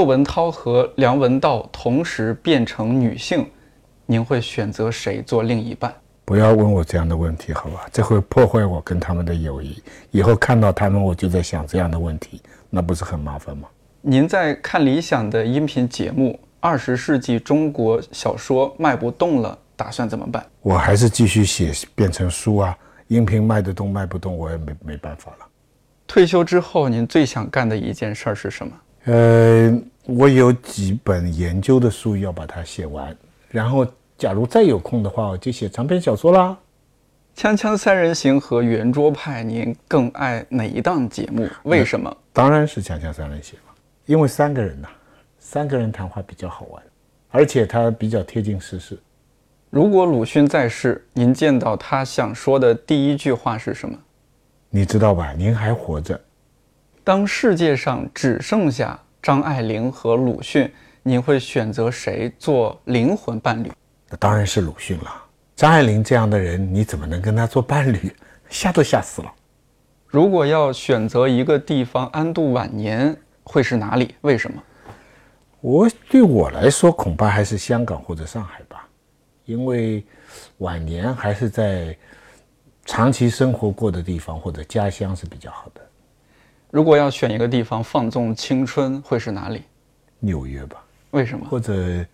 窦文涛和梁文道同时变成女性，您会选择谁做另一半？不要问我这样的问题，好吧？这会破坏我跟他们的友谊。以后看到他们，我就在想这样的问题，那不是很麻烦吗？您在看理想的音频节目《二十世纪中国小说卖不动了》，打算怎么办？我还是继续写，变成书啊。音频卖得动卖不动，我也没没办法了。退休之后，您最想干的一件事儿是什么？呃，我有几本研究的书要把它写完，然后假如再有空的话，我就写长篇小说啦。《锵锵三人行》和《圆桌派》，您更爱哪一档节目？为什么？当然是《锵锵三人行》了，因为三个人呐，三个人谈话比较好玩，而且它比较贴近时事。如果鲁迅在世，您见到他想说的第一句话是什么？你知道吧？您还活着。当世界上只剩下张爱玲和鲁迅，您会选择谁做灵魂伴侣？那当然是鲁迅了。张爱玲这样的人，你怎么能跟他做伴侣？吓都吓死了。如果要选择一个地方安度晚年，会是哪里？为什么？我对我来说，恐怕还是香港或者上海吧。因为晚年还是在长期生活过的地方或者家乡是比较好的。如果要选一个地方放纵青春，会是哪里？纽约吧。为什么？或者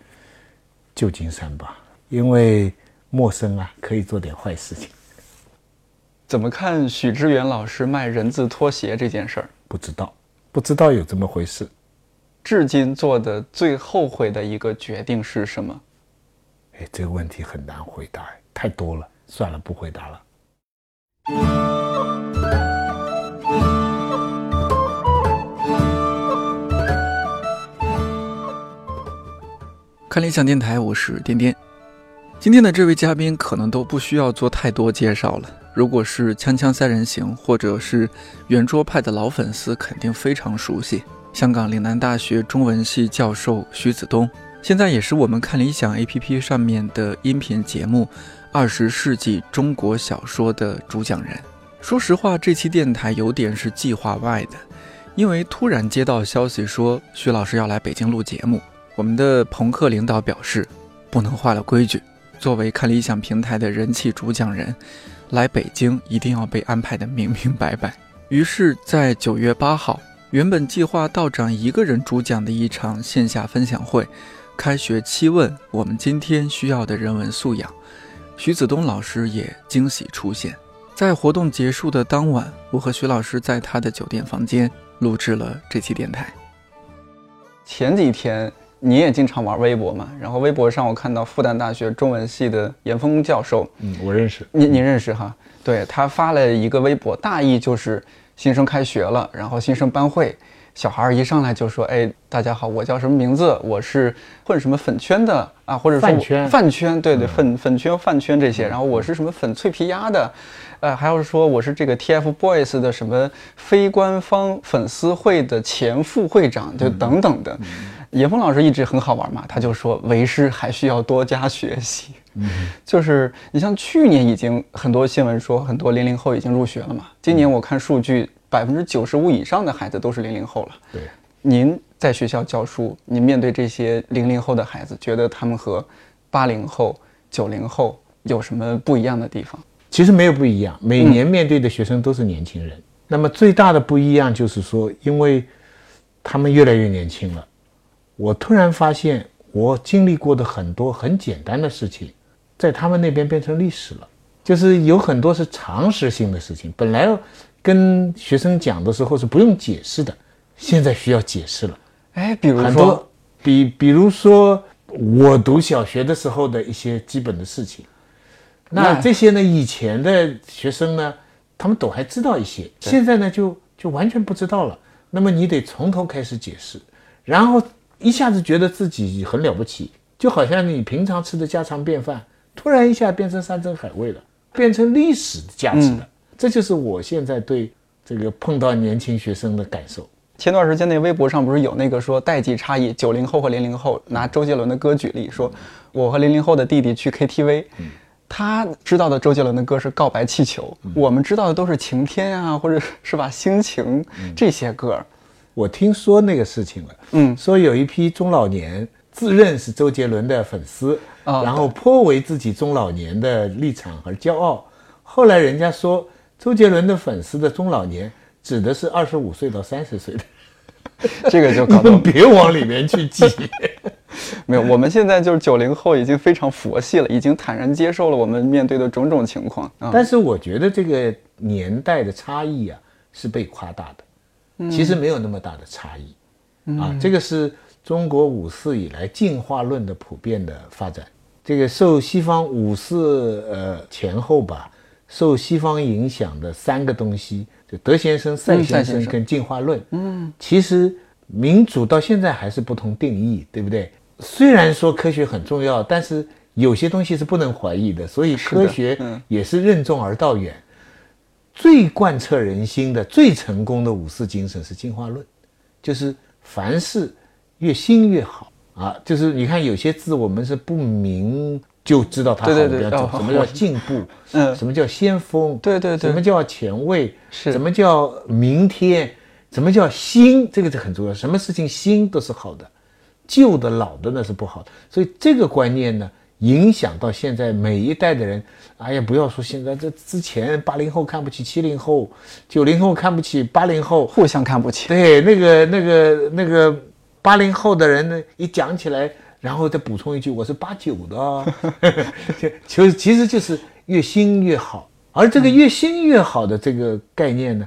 旧金山吧。因为陌生啊，可以做点坏事情。怎么看许知远老师卖人字拖鞋这件事儿？不知道，不知道有这么回事。至今做的最后悔的一个决定是什么？哎，这个问题很难回答，太多了，算了，不回答了。看理想电台，我是颠颠。今天的这位嘉宾可能都不需要做太多介绍了。如果是《锵锵三人行》或者是圆桌派的老粉丝，肯定非常熟悉。香港岭南大学中文系教授徐子东。现在也是我们看理想 APP 上面的音频节目《二十世纪中国小说》的主讲人。说实话，这期电台有点是计划外的，因为突然接到消息说徐老师要来北京录节目。我们的朋克领导表示，不能坏了规矩。作为看理想平台的人气主讲人，来北京一定要被安排的明明白白。于是，在九月八号，原本计划道长一个人主讲的一场线下分享会。开学七问，我们今天需要的人文素养。徐子东老师也惊喜出现在活动结束的当晚，我和徐老师在他的酒店房间录制了这期电台。前几天你也经常玩微博嘛？然后微博上我看到复旦大学中文系的严峰教授，嗯，我认识，你你认识哈？对他发了一个微博，大意就是新生开学了，然后新生班会。小孩儿一上来就说：“哎，大家好，我叫什么名字？我是混什么粉圈的啊？或者说饭圈，饭圈，对对，粉粉圈、饭圈这些。然后我是什么粉脆皮鸭的，呃，还有说我是这个 TFBOYS 的什么非官方粉丝会的前副会长，就等等的。严峰老师一直很好玩嘛，他就说为师还需要多加学习。嗯，就是你像去年已经很多新闻说很多零零后已经入学了嘛，今年我看数据。”百分之九十五以上的孩子都是零零后了。对，您在学校教书，您面对这些零零后的孩子，觉得他们和八零后、九零后有什么不一样的地方？其实没有不一样，每年面对的学生都是年轻人。那么最大的不一样就是说，因为他们越来越年轻了，我突然发现，我经历过的很多很简单的事情，在他们那边变成历史了。就是有很多是常识性的事情，本来。跟学生讲的时候是不用解释的，现在需要解释了。哎，比如说，比比如说我读小学的时候的一些基本的事情，那这些呢，以前的学生呢，他们都还知道一些，现在呢就就完全不知道了。那么你得从头开始解释，然后一下子觉得自己很了不起，就好像你平常吃的家常便饭，突然一下变成山珍海味了，变成历史的价值了。这就是我现在对这个碰到年轻学生的感受。前段时间那微博上不是有那个说代际差异，九零后和零零后拿周杰伦的歌举例，说我和零零后的弟弟去 KTV，他知道的周杰伦的歌是《告白气球》，我们知道的都是《晴天》啊，或者是吧《心情》这些歌。我听说那个事情了，嗯，说有一批中老年自认是周杰伦的粉丝，啊然后颇为自己中老年的立场而骄傲。后来人家说，周杰伦的粉丝的中老年指的是二十五岁到三十岁的，这个就你搞得 别往里面去挤。没有。我们现在就是九零后，已经非常佛系了，已经坦然接受了我们面对的种种情况啊。但是我觉得这个年代的差异啊是被夸大的，其实没有那么大的差异、啊。这个是中国五四以来进化论的普遍的发展。这个受西方五四呃前后吧，受西方影响的三个东西，就德先生、赛先先生生跟进化论。嗯，其实民主到现在还是不同定义，对不对？虽然说科学很重要，但是有些东西是不能怀疑的，所以科学嗯也是任重而道远。最贯彻人心的、最成功的五四精神是进化论，就是凡事越新越好啊。就是你看有些字我们是不明就知道它好的对对对哦标准什么叫进步？嗯什么叫先锋？对对对什么叫前卫？是什么叫明天？什么叫新？这个是很重要。什么事情新都是好的，旧的老的那是不好的。所以这个观念呢，影响到现在每一代的人。哎呀，不要说现在这之前八零后看不起七零后，九零后看不起八零后，互相看不起。对，那个那个那个八零后的人呢，一讲起来，然后再补充一句，我是八九的啊，就其实就是越新越好。而这个越新越好的这个概念呢，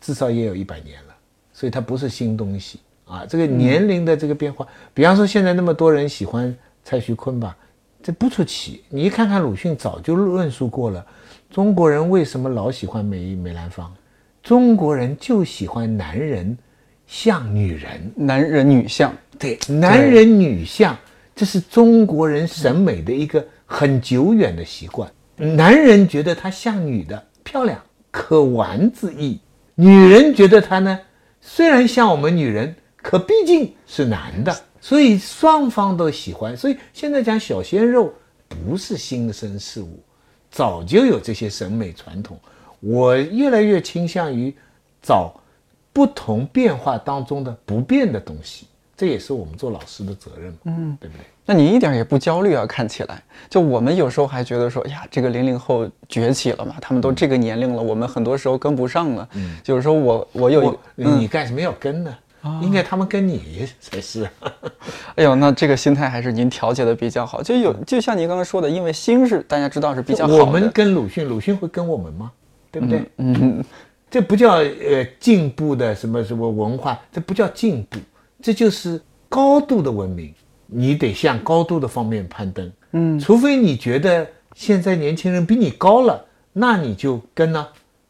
至少也有一百年了，所以它不是新东西啊。这个年龄的这个变化，比方说现在那么多人喜欢蔡徐坤吧，这不出奇。你一看看鲁迅早就论述过了，中国人为什么老喜欢梅梅兰芳？中国人就喜欢男人像女人，男人女相，对，男人女相，这是中国人审美的一个很久远的习惯。男人觉得她像女的，漂亮，可玩之意；女人觉得她呢，虽然像我们女人，可毕竟是男的，所以双方都喜欢。所以现在讲小鲜肉不是新生事物，早就有这些审美传统。我越来越倾向于找不同变化当中的不变的东西，这也是我们做老师的责任嘛，嗯，对不对？那你一点也不焦虑啊？看起来，就我们有时候还觉得说，哎呀，这个零零后崛起了嘛，他们都这个年龄了，我们很多时候跟不上了。嗯，就是说我我有你干什么要跟呢？应该他们跟你才是。哎呦，那这个心态还是您调节的比较好。就有就像您刚刚说的，因为心是大家知道是比较好的。我们跟鲁迅，鲁迅会跟我们吗？对不对？嗯，这不叫呃进步的什么什么文化，这不叫进步，这就是高度的文明。你得向高度的方面攀登，嗯，除非你觉得现在年轻人比你高了，那你就跟呢、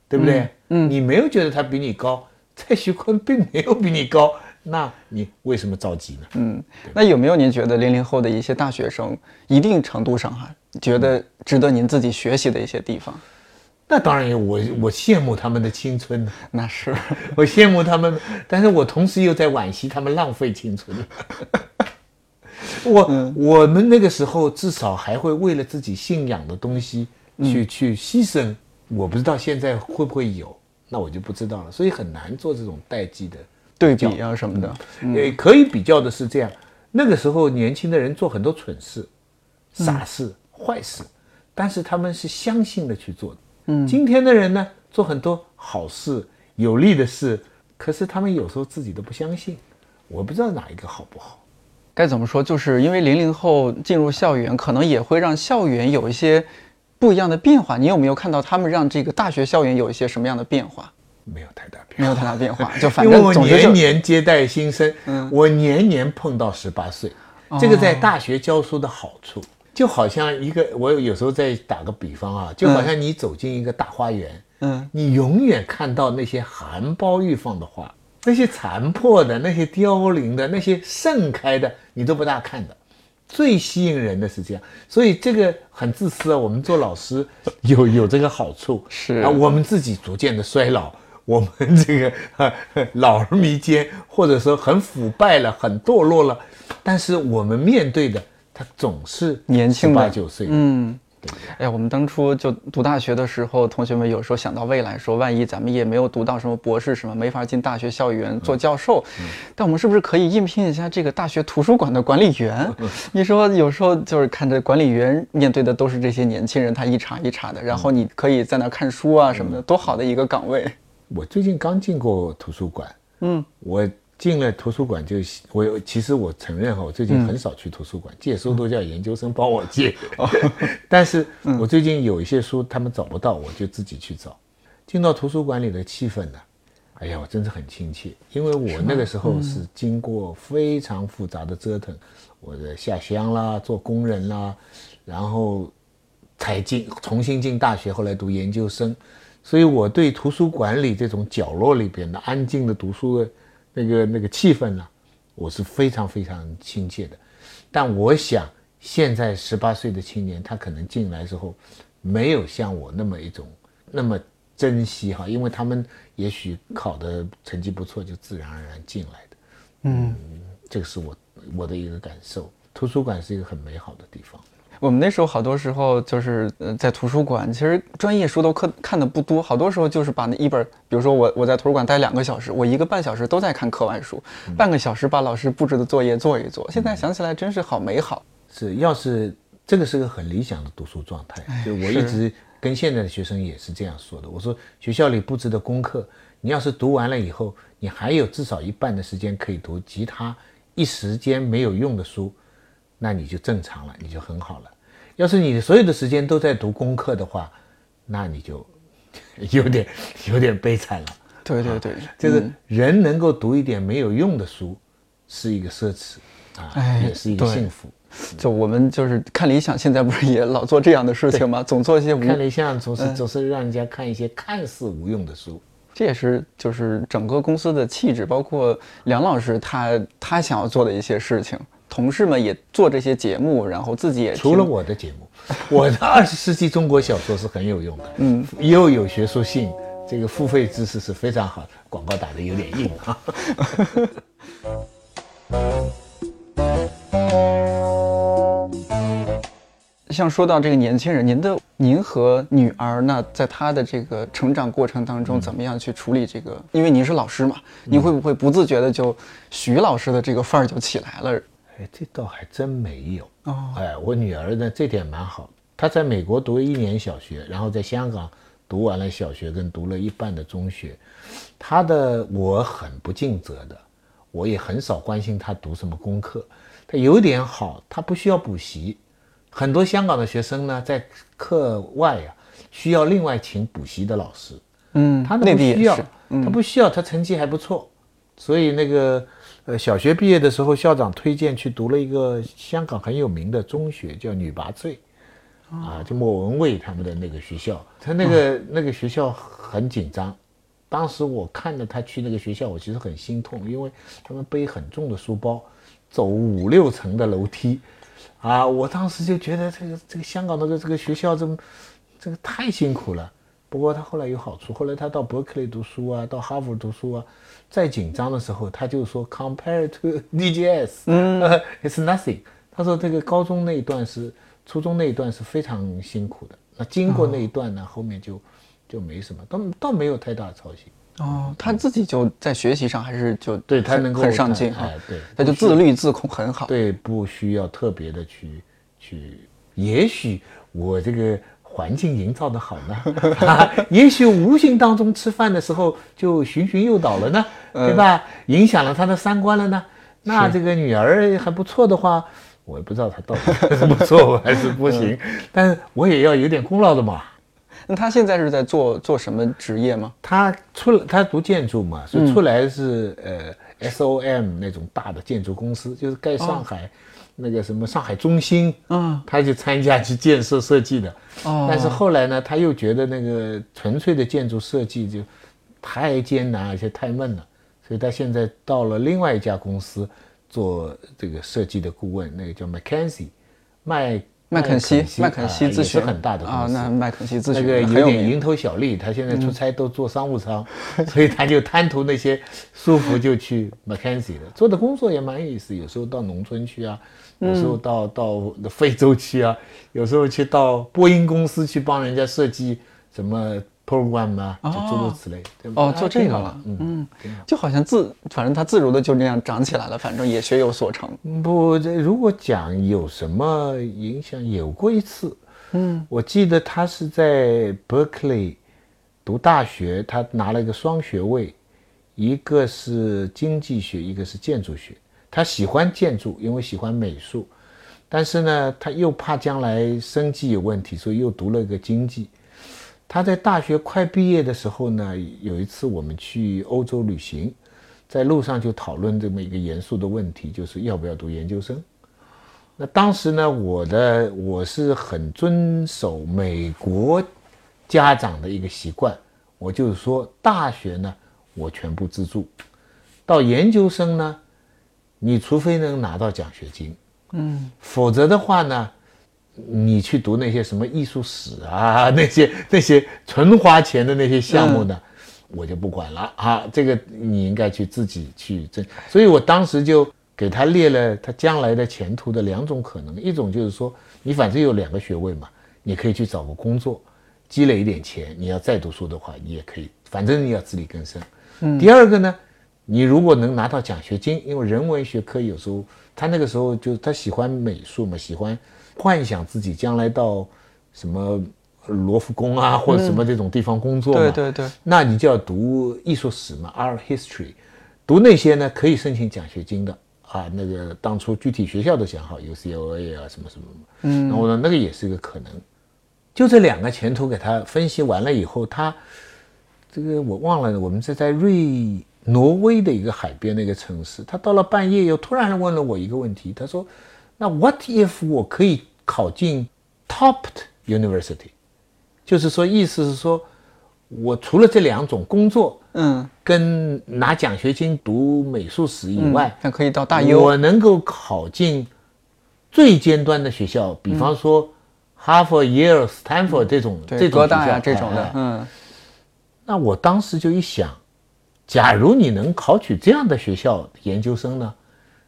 对不对？嗯，你没有觉得他比你高，蔡徐坤并没有比你高，那你为什么着急呢？嗯，那有没有您觉得零零后的一些大学生，一定程度上哈，觉得值得您自己学习的一些地方？那当然有，我我羡慕他们的青春呢，那是，我羡慕他们，但是我同时又在惋惜他们浪费青春。我、我们那个时候至少还会为了自己信仰的东西去、去牺牲，我不知道现在会不会有，那我就不知道了，所以很难做这种代际的对比啊什么的。呃，可以比较的是这样，那个时候年轻的人做很多蠢事、傻事、坏事，但是他们是相信的去做的。嗯，今天的人呢，做很多好事、有利的事，可是他们有时候自己都不相信。我不知道哪一个好不好。该怎么说？就是因为零零后进入校园，可能也会让校园有一些不一样的变化。你有没有看到他们让这个大学校园有一些什么样的变化？没有太大变化，没有太大变化，就 反因为我正总之就年年接待新生，嗯我年年碰到十八岁，这个在大学教书的好处，就好像一个我有时候在打个比方啊，就好像你走进一个大花园，嗯，你永远看到那些含苞欲放的花，那些残破的、那些凋零的、那些盛开的，你都不大看的。最吸引人的是这样，所以这个很自私啊。我们做老师 有有这个好处，是啊，我们自己逐渐的衰老，我们这个啊老而弥坚，或者说很腐败了、很堕落了，但是我们面对的他总是年轻八九岁，嗯，哎呀，我们当初就读大学的时候，同学们有时候想到未来，说万一咱们也没有读到什么博士什么，没法进大学校园做教授，但我们是不是可以应聘一下这个大学图书馆的管理员？你说有时候就是看着管理员面对的都是这些年轻人，他一茬一茬的，然后你可以在那看书啊什么的，多好的一个岗位。我最近刚进过图书馆，嗯，我。进了图书馆就我其实我承认哈，我最近很少去图书馆借书，都叫研究生帮我借。但是我最近有一些书他们找不到，我就自己去找。进到图书馆里的气氛呢，哎呀，我真是很亲切，因为我那个时候是经过非常复杂的折腾，我的下乡啦，做工人啦，然后才进重新进大学，后来读研究生，所以我对图书馆里这种角落里边的安静的读书的。那个那个气氛呢，我是非常非常亲切的，但我想现在十八岁的青年，他可能进来之后，没有像我那么一种那么珍惜哈，因为他们也许考的成绩不错，就自然而然进来的。嗯，这个是我我的一个感受。图书馆是一个很美好的地方。我们那时候好多时候就是呃在图书馆，其实专业书都看看的不多，好多时候就是把那一本，比如说我我在图书馆待两个小时，我一个半小时都在看课外书，半个小时把老师布置的作业做一做。现在想起来真是好美好。是，要是这个是个很理想的读书状态，就我一直跟现在的学生也是这样说的。我说学校里布置的功课，你要是读完了以后，你还有至少一半的时间可以读其他一时间没有用的书。那你就正常了，你就很好了。要是你所有的时间都在读功课的话，那你就 有点有点悲惨了。对对对，就是人能够读一点没有用的书，是一个奢侈啊，也是一个幸福。就我们就是看理想，现在不是也老做这样的事情吗？总做一些看理想，总是总是让人家看一些看似无用的书。这也是就是整个公司的气质，包括梁老师他他想要做的一些事情。同事们也做这些节目，然后自己也除了我的节目，我的二十世纪中国小说是很有用的，嗯，又有学术性，这个付费知识是非常好的，广告打的有点硬啊。像说到这个年轻人，您的您和女儿，那在她的这个成长过程当中，怎么样去处理这个？因为您是老师嘛，您会不会不自觉的就徐老师的这个范儿就起来了？哎，这倒还真没有哦。哎，我女儿呢，这点蛮好。她在美国读了一年小学，然后在香港读完了小学，跟读了一半的中学。她的我很不尽责的，我也很少关心她读什么功课。她有点好，她不需要补习。很多香港的学生呢，在课外呀需要另外请补习的老师。嗯，他不需要，他不需要，他成绩还不错，所以那个。呃，小学毕业的时候，校长推荐去读了一个香港很有名的中学，叫女拔萃，啊，就莫文蔚他们的那个学校。他那个那个学校很紧张，当时我看着他去那个学校，我其实很心痛，因为他们背很重的书包，走五六层的楼梯，啊，我当时就觉得这个这个香港的这个学校这么这个太辛苦了。不过他后来有好处，后来他到伯克利读书啊，到哈佛读书啊。再紧张的时候，他就说 “compare to DGS”，嗯，it's nothing。他说这个高中那一段是，初中那一段是非常辛苦的。那经过那一段呢，后面就就没什么，倒倒没有太大的操心。哦，他自己就在学习上还是就对他能够很上进哎，对，他就自律自控很好。对，不需要特别的去去。也许我这个。环境营造的好呢，也许无形当中吃饭的时候就循循诱导了呢，对吧？影响了他的三观了呢。那这个女儿还不错的话，我也不知道她到底是不错还是不行，但是我也要有点功劳的嘛。那他现在是在做做什么职业吗？他出了，他读建筑嘛，所以出来是呃 SOM 那种大的建筑公司，就是盖上海。那个什么上海中心，嗯，他就参加去建设设计的，哦，但是后来呢，他又觉得那个纯粹的建筑设计就太艰难而且太闷了，所以他现在到了另外一家公司做这个设计的顾问，那个叫 McKenzie，麦麦肯锡，麦肯锡咨询很大的啊，那麦肯锡咨询那个有点蝇头小利，他现在出差都坐商务舱，所以他就贪图那些舒服，就去麦肯锡了。做的工作也蛮有意思，有时候到农村去啊，有时候到到非洲去啊，有时候去到波音公司去帮人家设计什么。program 啊，就诸如此类。哦，做这个了，嗯，就好像自，反正他自如的就那样长起来了，反正也学有所成。不，这如果讲有什么影响，有过一次，嗯，我记得他是在 Berkeley 读大学，他拿了一个双学位，一个是经济学，一个是建筑学。他喜欢建筑，因为喜欢美术，但是呢，他又怕将来生计有问题，所以又读了一个经济。他在大学快毕业的时候呢，有一次我们去欧洲旅行，在路上就讨论这么一个严肃的问题，就是要不要读研究生。那当时呢，我的我是很遵守美国家长的一个习惯，我就是说，大学呢我全部资助，到研究生呢，你除非能拿到奖学金，嗯，否则的话呢。你去读那些什么艺术史啊，那些那些纯花钱的那些项目呢，我就不管了啊。这个你应该去自己去挣。所以我当时就给他列了他将来的前途的两种可能，一种就是说，你反正有两个学位嘛，你可以去找个工作，积累一点钱。你要再读书的话，你也可以，反正你要自力更生。嗯。第二个呢，你如果能拿到奖学金，因为人文学科有时候他那个时候就他喜欢美术嘛，喜欢。幻想自己将来到什么罗浮宫啊，或者什么这种地方工作嘛？对对对。那你就要读艺术史嘛，art history，读那些呢可以申请奖学金的啊。那个当初具体学校都想好，UCLA 啊什么什么。嗯。那我说那个也是一个可能。就这两个前途给他分析完了以后，他这个我忘了，我们是在瑞挪威的一个海边的一个城市。他到了半夜又突然问了我一个问题，他说。那 What if 我可以考进 top university？就是说，意思是说，我除了这两种工作，嗯，跟拿奖学金读美术史以外，那可以到大优，我能够考进最尖端的学校，比方说哈佛、耶鲁、斯坦福这种这种学校，这种的，嗯。那我当时就一想，假如你能考取这样的学校研究生呢，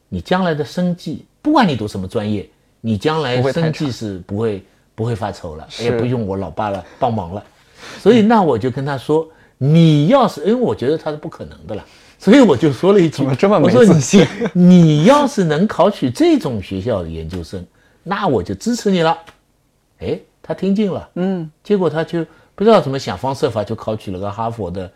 你将来的生计。不管你读什么专业，你将来生计是不会不会发愁了，也不用我老爸了帮忙了。所以那我就跟他说，你要是因为我觉得他是不可能的了，所以我就说了一句：这么没自信？你要是能考取这种学校的研究生，那我就支持你了。哎，他听进了，嗯，结果他就不知道怎么想方设法就考取了个哈佛的，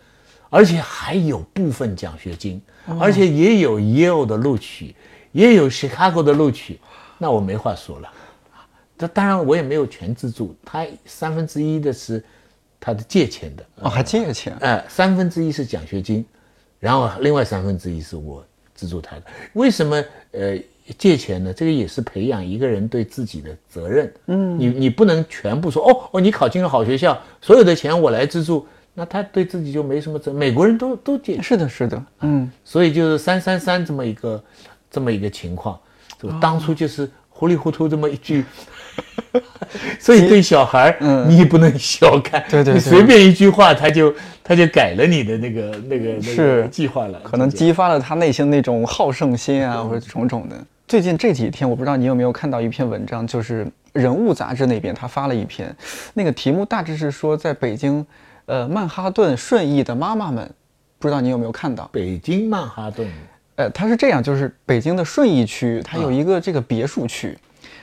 而且还有部分奖学金，而且也有 Yale 的录取。也有 Chicago 的录取，那我没话说了啊。这当然我也没有全资助，他三分之一的是他的借钱的哦，还借钱？哎，三分之一是奖学金，然后另外三分之一是我资助他的。为什么呃借钱呢？这个也是培养一个人对自己的责任。嗯，你你不能全部说哦哦，你考进了好学校，所有的钱我来资助，那他对自己就没什么责。美国人都都解，是的，是的，嗯，所以就是三三三这么一个。这么一个情况，就当初就是糊里糊涂这么一句，所以对小孩儿，你不能小看，对对，你随便一句话，他就他就改了你的那个那个那个计划了，可能激发了他内心那种好胜心啊，或者种种的。最近这几天，我不知道你有没有看到一篇文章，就是《人物》杂志那边他发了一篇，那个题目大致是说，在北京，呃，曼哈顿顺义的妈妈们，不知道你有没有看到？北京曼哈顿。呃，它是这样，就是北京的顺义区，它有一个这个别墅区，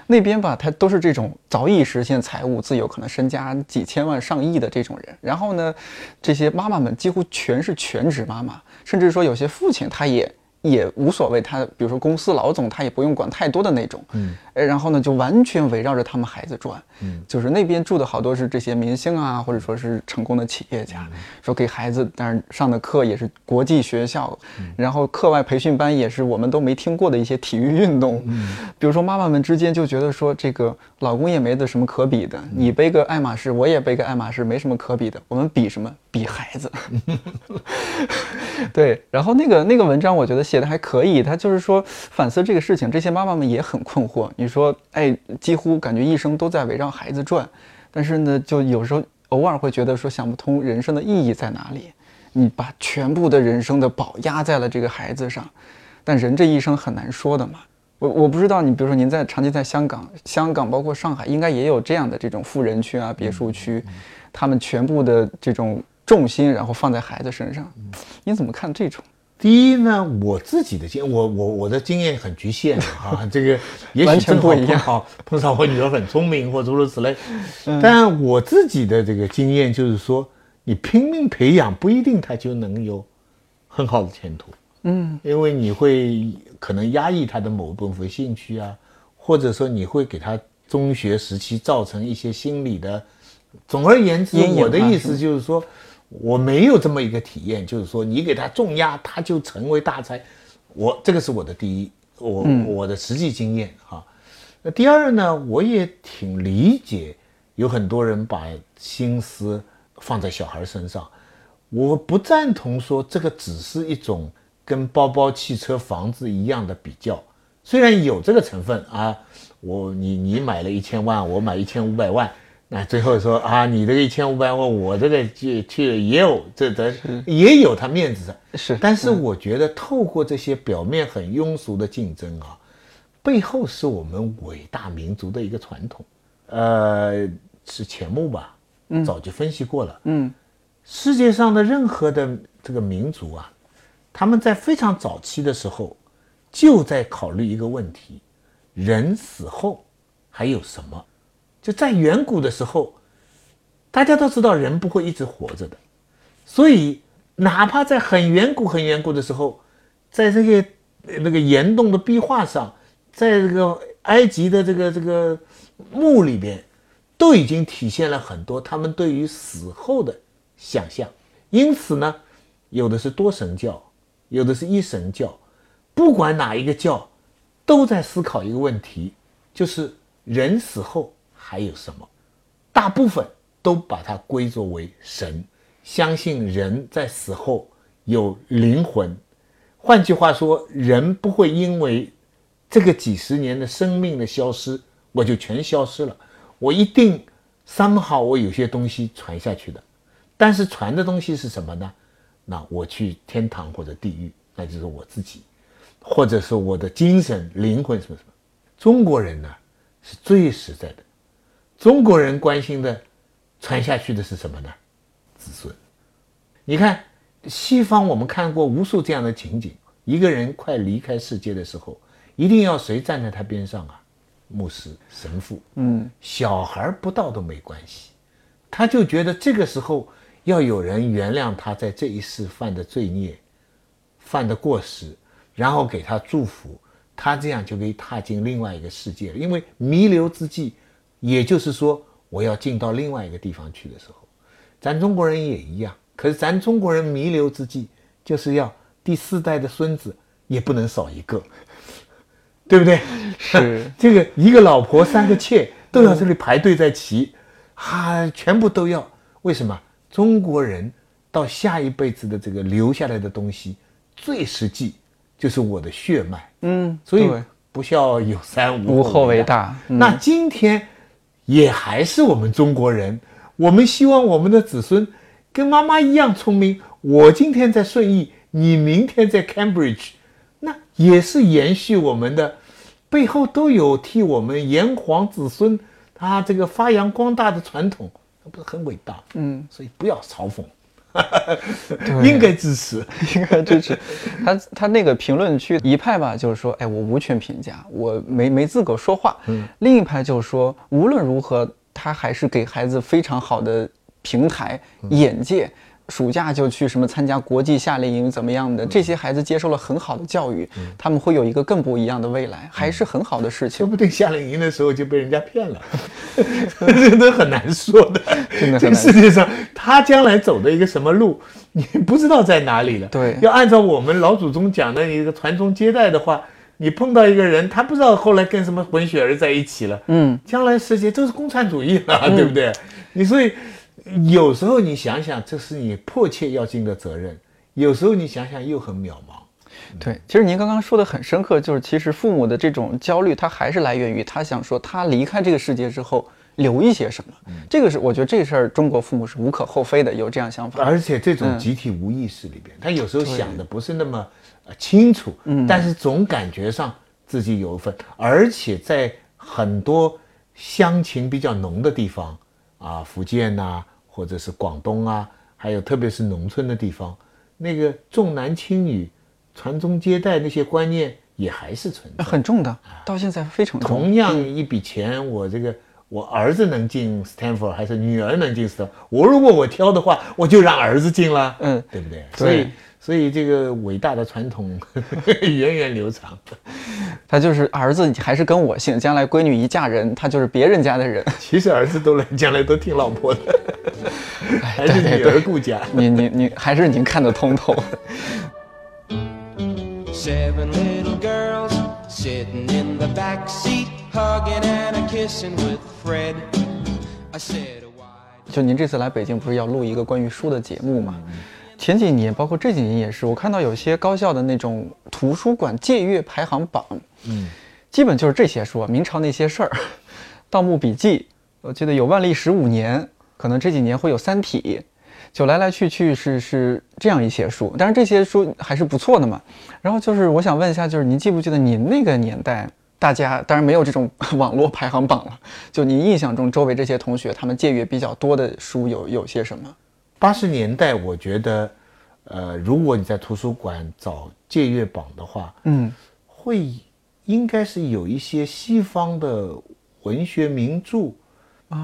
那边吧，它都是这种早已实现财务自由，可能身家几千万、上亿的这种人。然后呢，这些妈妈们几乎全是全职妈妈，甚至说有些父亲他也。也无所谓，他比如说公司老总，他也不用管太多的那种，嗯，然后呢，就完全围绕着他们孩子转，嗯，就是那边住的好多是这些明星啊，或者说是成功的企业家，说给孩子，但是上的课也是国际学校，然后课外培训班也是我们都没听过的一些体育运动，嗯，比如说妈妈们之间就觉得说这个老公也没得什么可比的，你背个爱马仕，我也背个爱马仕，没什么可比的，我们比什么？比孩子，对，然后那个那个文章，我觉得。写的还可以，他就是说反思这个事情，这些妈妈们也很困惑。你说，哎，几乎感觉一生都在围绕孩子转，但是呢，就有时候偶尔会觉得说想不通人生的意义在哪里。你把全部的人生的宝压在了这个孩子上，但人这一生很难说的嘛。我我不知道，你比如说您在长期在香港，香港包括上海，应该也有这样的这种富人区啊、别墅区，他们全部的这种重心然后放在孩子身上，你怎么看这种？第一呢，我自己的经，我我我的经验很局限啊，这个也许正好碰好碰上我女儿很聪明或诸如此类，但我自己的这个经验就是说。你拼命培养不一定他就能有很好的前途，嗯，因为你会可能压抑他的某部分兴趣啊，或者说你会给他中学时期造成一些心理的。总而言之，我的意思就是说，我没有这么一个体验，就是说你给他重压，他就成为大才。我这个是我的第一，我我的实际经验哈。那第二呢，我也挺理解，有很多人把心思。放在小孩身上，我不赞同说这个只是一种跟包包、汽车、房子一样的比较，虽然有这个成分啊，我你你买了一千万，我买一千五百万，那最后说啊，你这个一千五百万，我这个去去也有这这也有他面子的，是，但是我觉得透过这些表面很庸俗的竞争啊，背后是我们伟大民族的一个传统，呃，是钱穆吧。早就分析过了。嗯，世界上的任何的这个民族啊，他们在非常早期的时候，就在考虑一个问题：人死后还有什么？就在远古的时候，大家都知道人不会一直活着的，所以哪怕在很远古、很远古的时候，在这个那个岩洞的壁画上，在这个埃及的这个这个墓里边。都已经体现了很多他们对于死后的想象，因此呢，有的是多神教，有的是一神教，不管哪一个教，都在思考一个问题，就是人死后还有什么。大部分都把它归作为神，相信人在死后有灵魂。换句话说，人不会因为这个几十年的生命的消失，我就全消失了。我一定三好，我有些东西传下去的，但是传的东西是什么呢？那我去天堂或者地狱，那就是我自己，或者是我的精神灵魂什么什么。中国人呢是最实在的，中国人关心的传下去的是什么呢？子孙。你看西方，我们看过无数这样的情景：一个人快离开世界的时候，一定要谁站在他边上啊？牧师、神父，嗯，小孩不到都没关系，他就觉得这个时候要有人原谅他在这一世犯的罪孽、犯的过失，然后给他祝福，他这样就可以踏进另外一个世界了。因为弥留之际，也就是说我要进到另外一个地方去的时候，咱中国人也一样。可是咱中国人弥留之际，就是要第四代的孙子也不能少一个。对不对？是 这个一个老婆三个妾都要这里排队在骑，啊，全部都要。为什么？中国人到下一辈子的这个留下来的东西最实际，就是我的血脉。嗯，所以不孝有三，无后为大。那今天也还是我们中国人，我们希望我们的子孙跟妈妈一样聪明。我今天在顺义，你明天在 Cambridge。那也是延续我们的，背后都有替我们炎黄子孙他这个发扬光大的传统，那不是很伟大？嗯，所以不要嘲讽，应该支持，应该支持。他他那个评论区一派吧，就是说，哎，我无权评价，我没没资格说话。嗯，另一派就是说，无论如何，他还是给孩子非常好的平台、眼界。暑假就去什么参加国际夏令营怎么样的？这些孩子接受了很好的教育，他们会有一个更不一样的未来，还是很好的事情。说不定夏令营的时候就被人家骗了，这都很难说的。真的这个世界上，他将来走的一个什么路，你不知道在哪里了。对，要按照我们老祖宗讲的一个传宗接代的话，你碰到一个人，他不知道后来跟什么混血儿在一起了。嗯，将来世界都是共产主义了，对不对？你所以。有时候你想想，这是你迫切要尽的责任；有时候你想想又很渺茫。对，其实您刚刚说的很深刻，就是其实父母的这种焦虑，他还是来源于他想说他离开这个世界之后留一些什么。这个是我觉得这事儿中国父母是无可厚非的，有这样想法。而且这种集体无意识里边，他有时候想的不是那么呃清楚，但是总感觉上自己有一份，而且在很多乡情比较浓的地方啊，福建呐，或者是广东啊，还有特别是农村的地方，那个重男轻女。传宗接代那些观念也还是存在，很重的，到现在非常重。同样一笔钱，我这个我儿子能进 Stanford 还是女儿能进 Stanford？我如果我挑的话，我就让儿子进了，嗯，对不对？所以，所以这个伟大的传统 源远流长。他就是儿子还是跟我姓，将来闺女一嫁人，他就是别人家的人。其实儿子都来，将来都听老婆的，还是女儿顾家。你你你，还是您看得通透。Seven little girls sitting in the back seat, hugging and kissing with Fred. I said, "Why?" 就您这次来北京，不是要录一个关于书的节目吗？前几年，包括这几年也是，我看到有些高校的那种图书馆借阅排行榜，嗯，基本就是这些书，明朝那些事儿，《盗墓笔记》，我记得有《万历十五年》，可能这几年会有《三体》。就来来去去是是这样一些书，但是这些书还是不错的嘛。然后就是我想问一下，就是您记不记得您那个年代，大家当然没有这种 网络排行榜了，就您印象中周围这些同学他们借阅比较多的书有有些什么？八十年代我觉得，呃，如果你在图书馆找借阅榜的话，嗯，会应该是有一些西方的文学名著，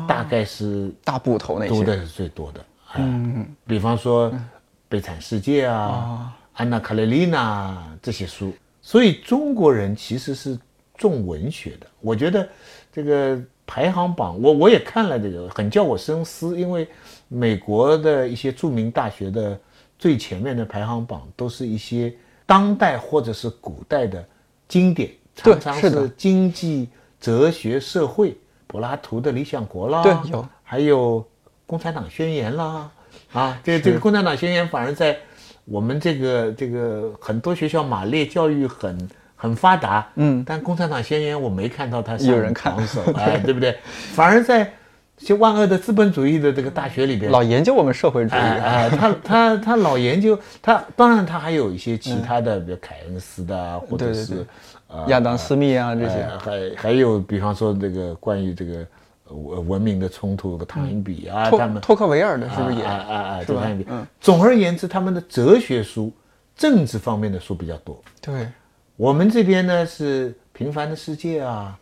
大概是大部头那些读的是最多的。嗯，比方说《悲惨世界》啊，《安娜·卡列尼娜》这些书，所以中国人其实是重文学的。我觉得这个排行榜，我我也看了这个，很叫我深思。因为美国的一些著名大学的最前面的排行榜，都是一些当代或者是古代的经典，常常是经济、哲学、社会，柏拉图的《理想国》啦，对，有，还有。共产党宣言啦，啊，这这个共产党宣言反而在我们这个这个很多学校马列教育很很发达，嗯，但共产党宣言我没看到他有人看，哎，对不对？反而在些万恶的资本主义的这个大学里边，老研究我们社会主义，啊，他他他老研究他，当然他还有一些其他的，比如凯恩斯的，或者是呃亚当斯密啊这些，还还有比方说这个关于这个。文文明的冲突，个唐英比啊，他们托克维尔的是不是也？啊啊啊，唐英比。嗯。总而言之，他们的哲学书、政治方面的书比较多。对。我们这边呢是《平凡的世界》啊，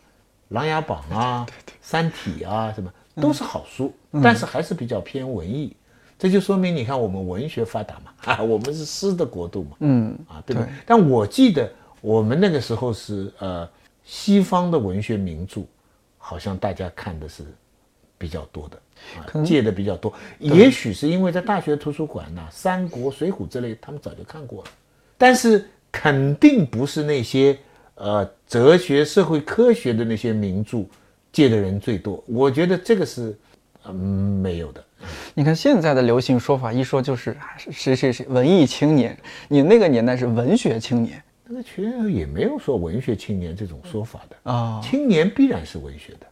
《琅琊榜》啊，《三体》啊，什么都是好书，但是还是比较偏文艺。这就说明，你看我们文学发达嘛，啊，我们是诗的国度嘛。嗯。啊，对不对？但我记得我们那个时候是呃，西方的文学名著。好像大家看的是比较多的，啊，借的比较多。也许是因为在大学图书馆呢，《三国》《水浒》之类，他们早就看过了。但是肯定不是那些呃哲学、社会科学的那些名著借的人最多。我觉得这个是嗯没有的。你看现在的流行说法，一说就是谁谁谁文艺青年，你那个年代是文学青年。那个其实也没有说文学青年这种说法的啊，青年必然是文学的，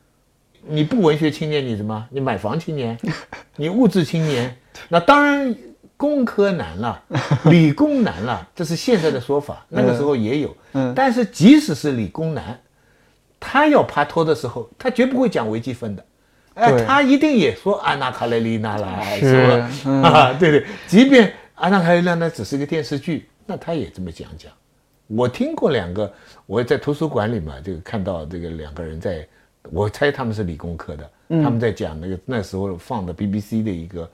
你不文学青年你什么？你买房青年，你物质青年，那当然工科难了，理工难了，这是现在的说法，那个时候也有，嗯，但是即使是理工男，他要爬托的时候，他绝不会讲微积分的，哎，他一定也说安娜卡列尼娜啦，是吧？啊，对对，即便安娜卡列尼娜那只是个电视剧，那他也这么讲讲。我听过两个，我在图书馆里嘛，就看到这个两个人在，我猜他们是理工科的，他们在讲那个那时候放的 BBC 的一个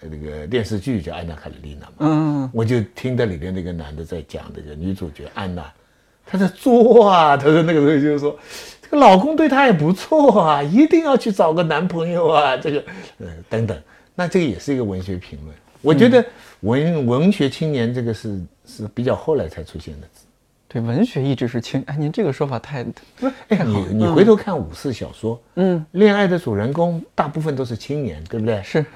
呃那个电视剧叫《安娜·卡列尼娜》嘛，嗯，我就听到里面那个男的在讲这个女主角安娜，他在作啊，他说那个时候就是说，这个老公对她也不错啊，一定要去找个男朋友啊，这个呃等等，那这个也是一个文学评论，我觉得文文学青年这个是是比较后来才出现的字。对，文学一直是青。哎，您这个说法太不是。哎，你你回头看五四小说，嗯，恋爱的主人公大部分都是青年，对不对？是，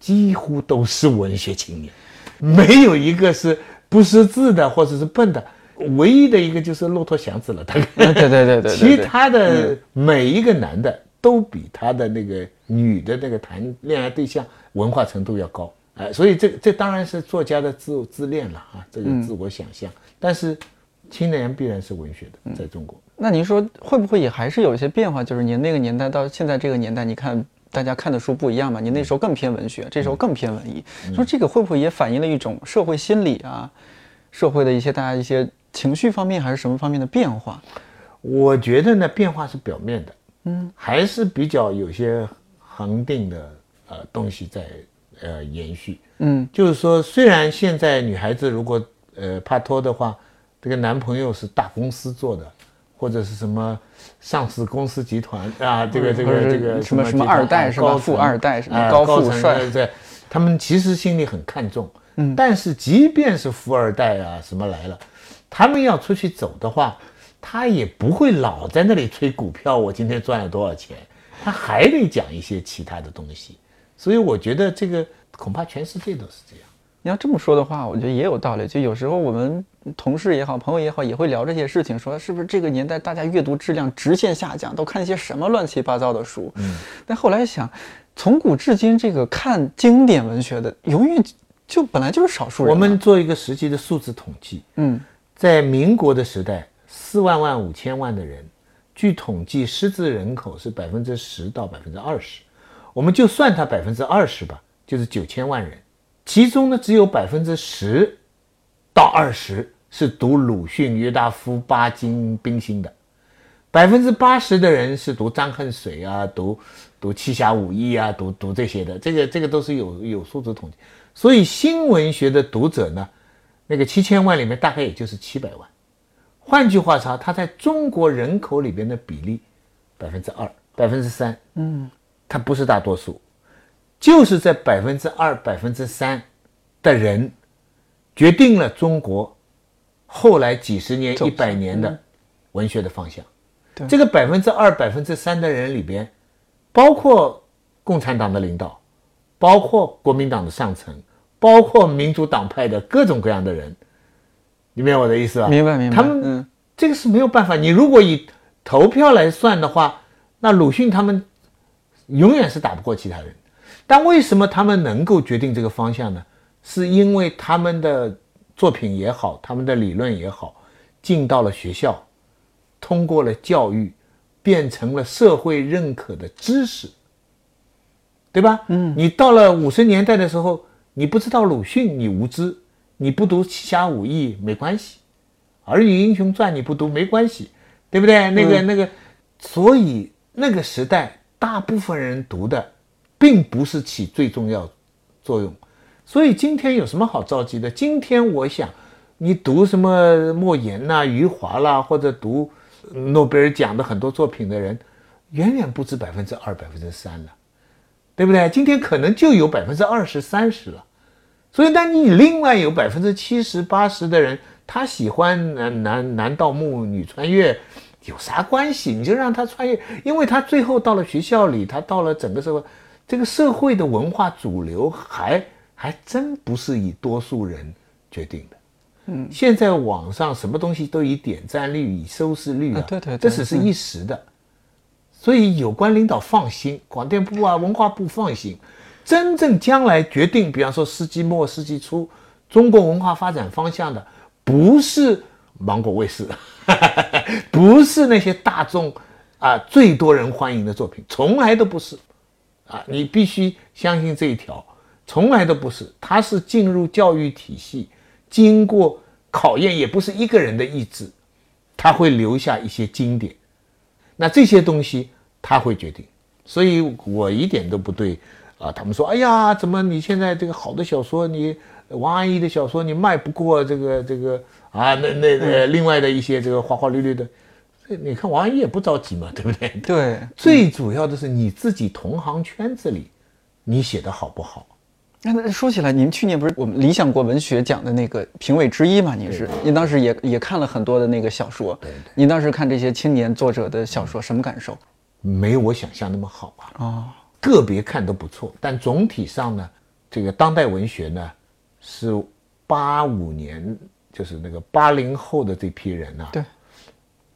几乎都是文学青年，没有一个是不识字的或者是笨的。唯一的一个就是骆驼祥子了，大概。对对对对。其他的每一个男的都比他的那个女的那个谈恋爱对象文化程度要高，哎，所以这这当然是作家的自自恋了啊，这个自我想象。但是青年必然是文学的，在中国。那您说会不会也还是有一些变化？就是您那个年代到现在这个年代，你看大家看的书不一样嘛？您那时候更偏文学，这时候更偏文艺。说这个会不会也反映了一种社会心理啊？社会的一些大家一些情绪方面还是什么方面的变化？我觉得呢，变化是表面的，嗯，还是比较有些恒定的呃东西在呃延续，嗯，就是说，虽然现在女孩子如果呃怕脱的话，这个男朋友是大公司做的，或者是什么上市公司集团啊，这个这个这个什么什么二代是吧？富二代什么高富帅，对，他们其实心里很看重。嗯但是，即便是富二代啊什么来了，他们要出去走的话，他也不会老在那里吹股票。我今天赚了多少钱？他还得讲一些其他的东西。所以，我觉得这个恐怕全世界都是这样。你要这么说的话，我觉得也有道理。就有时候我们同事也好，朋友也好，也会聊这些事情，说是不是这个年代大家阅读质量直线下降，都看一些什么乱七八糟的书？嗯。但后来想，从古至今，这个看经典文学的永远。就本来就是少数人。我们做一个实际的数字统计，嗯，在民国的时代，四万万五千万的人，据统计，识字人口是百分之十到百分之二十，我们就算它百分之二十吧，就是九千万人，其中呢，只有百分之十到二十是读鲁迅、约达夫、巴金、冰心的，百分之八十的人是读张恨水啊，读读七侠五义啊，读读这些的，这个这个都是有有数字统计。所以新文学的读者呢，那个七千万里面大概也就是七百万。换句话说，它在中国人口里边的比例百分之二、百分之三，嗯，它不是大多数，就是在百分之二、百分之三的人，决定了中国后来几十年、一百年的文学的方向。这个百分之二、百分之三的人里边，包括共产党的领导，包括国民党的上层。包括民主党派的各种各样的人，你明白我的意思吧？明白明白。他们这个是没有办法。你如果以投票来算的话，那鲁迅他们永远是打不过其他人。但为什么他们能够决定这个方向呢？是因为他们的作品也好，他们的理论也好，进到了学校，通过了教育，变成了社会认可的知识，对吧？嗯。你到了五十年代的时候。你不知道鲁迅，你无知；你不读《七侠五义》没关系，《儿女英雄传》你不读没关系，对不对？那个那个，所以那个时代大部分人读的，并不是起最重要作用。所以今天有什么好着急的？今天我想，你读什么莫言呐、余华啦，或者读诺贝尔奖的很多作品的人，远远不止百分之二、百分之三了，对不对？今天可能就有百分之二十三十了。所以，但你另外有百分之七十八十的人，他喜欢男男男盗墓、女穿越，有啥关系？你就让他穿越，因为他最后到了学校里，他到了整个社会，这个社会的文化主流还还真不是以多数人决定的。嗯，现在网上什么东西都以点赞率、以收视率啊，对对，这只是一时的。所以有关领导放心，广电部啊、文化部放心。真正将来决定，比方说世纪末、世纪初中国文化发展方向的，不是芒果卫视，不是那些大众啊最多人欢迎的作品，从来都不是啊！你必须相信这一条，从来都不是。它是进入教育体系，经过考验，也不是一个人的意志，它会留下一些经典。那这些东西他会决定，所以我一点都不对。啊，他们说，哎呀，怎么你现在这个好的小说，你王安忆的小说，你卖不过这个这个啊？那那那，另外的一些这个花花绿绿的，你看王安忆也不着急嘛，对不对？对，最主要的是你自己同行圈子里，你写的好不好？那说起来，您去年不是我们理想国文学奖的那个评委之一嘛？您是，您当时也也看了很多的那个小说，对对。您当时看这些青年作者的小说，什么感受？没有我想象那么好啊。哦。个别看都不错，但总体上呢，这个当代文学呢，是八五年就是那个八零后的这批人呢，对，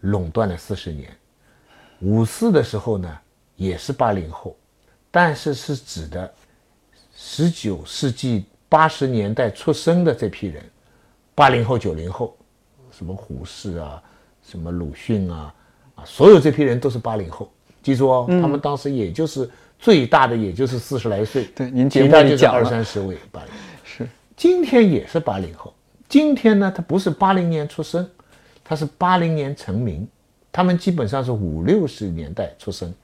垄断了四十年。五四的时候呢，也是八零后，但是是指的十九世纪八十年代出生的这批人，八零后、九零后，什么胡适啊，什么鲁迅啊，啊，所有这批人都是八零后。记住哦，他们当时也就是最大的，也就是四十来岁。对，您节其目他就是二里讲了，三十位八零。是。今天也是八零后，今天呢，他不是八零年出生，他是八零年成名，他们基本上是五六十年代出生，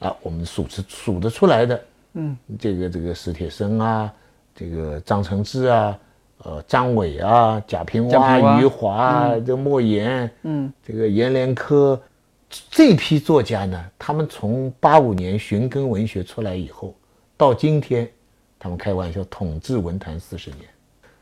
啊，我们数出数得出来的，嗯，这个这个史铁生啊，这个张承志啊，呃，张伟啊，贾平凹、贾平凹。余华啊，这莫言，嗯，这个阎连科，这批作家呢，他们从八五年寻根文学出来以后，到今天，他们开玩笑统治文坛四十年。